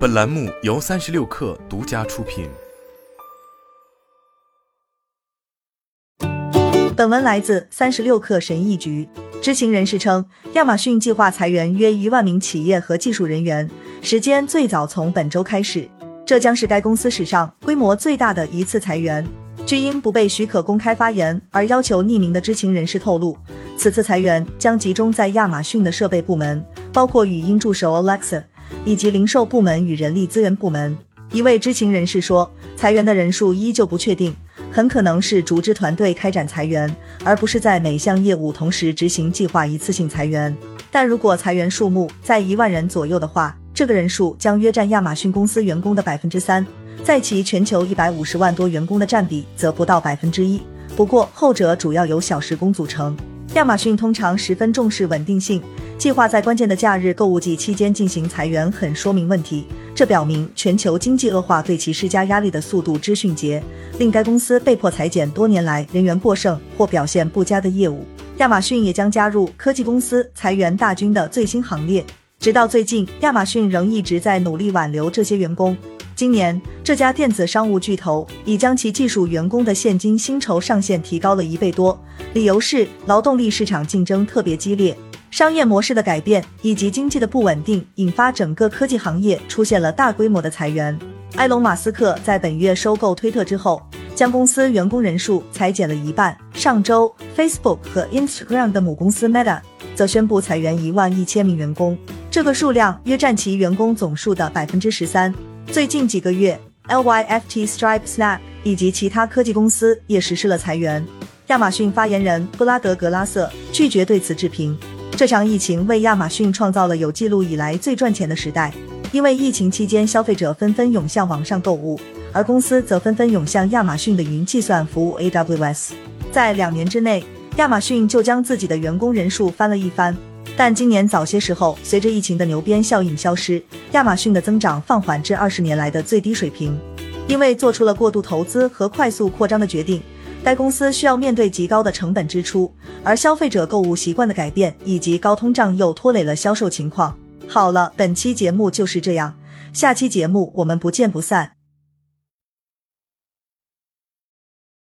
本栏目由三十六氪独家出品。本文来自三十六氪神译局。知情人士称，亚马逊计划裁员约一万名企业和技术人员，时间最早从本周开始。这将是该公司史上规模最大的一次裁员。据因不被许可公开发言而要求匿名的知情人士透露，此次裁员将集中在亚马逊的设备部门，包括语音助手 Alexa，以及零售部门与人力资源部门。一位知情人士说，裁员的人数依旧不确定，很可能是逐支团队开展裁员，而不是在每项业务同时执行计划一次性裁员。但如果裁员数目在一万人左右的话，这个人数将约占亚马逊公司员工的百分之三。在其全球一百五十万多员工的占比则不到百分之一，不过后者主要由小时工组成。亚马逊通常十分重视稳定性，计划在关键的假日购物季期间进行裁员，很说明问题。这表明全球经济恶化对其施加压力的速度之迅捷，令该公司被迫裁减多年来人员过剩或表现不佳的业务。亚马逊也将加入科技公司裁员大军的最新行列。直到最近，亚马逊仍一直在努力挽留这些员工。今年，这家电子商务巨头已将其技术员工的现金薪酬上限提高了一倍多，理由是劳动力市场竞争特别激烈，商业模式的改变以及经济的不稳定，引发整个科技行业出现了大规模的裁员。埃隆·马斯克在本月收购推特之后，将公司员工人数裁减了一半。上周，Facebook 和 Instagram 的母公司 Meta 则宣布裁员一万一千名员工，这个数量约占其员工总数的百分之十三。最近几个月，Lyft、Stripe、Snap 以及其他科技公司也实施了裁员。亚马逊发言人布拉德·格拉瑟拒绝对此置评。这场疫情为亚马逊创造了有记录以来最赚钱的时代，因为疫情期间消费者纷纷涌向网上购物，而公司则纷纷涌向亚马逊的云计算服务 AWS。在两年之内，亚马逊就将自己的员工人数翻了一番。但今年早些时候，随着疫情的牛鞭效应消失，亚马逊的增长放缓至二十年来的最低水平。因为做出了过度投资和快速扩张的决定，该公司需要面对极高的成本支出，而消费者购物习惯的改变以及高通胀又拖累了销售情况。好了，本期节目就是这样，下期节目我们不见不散。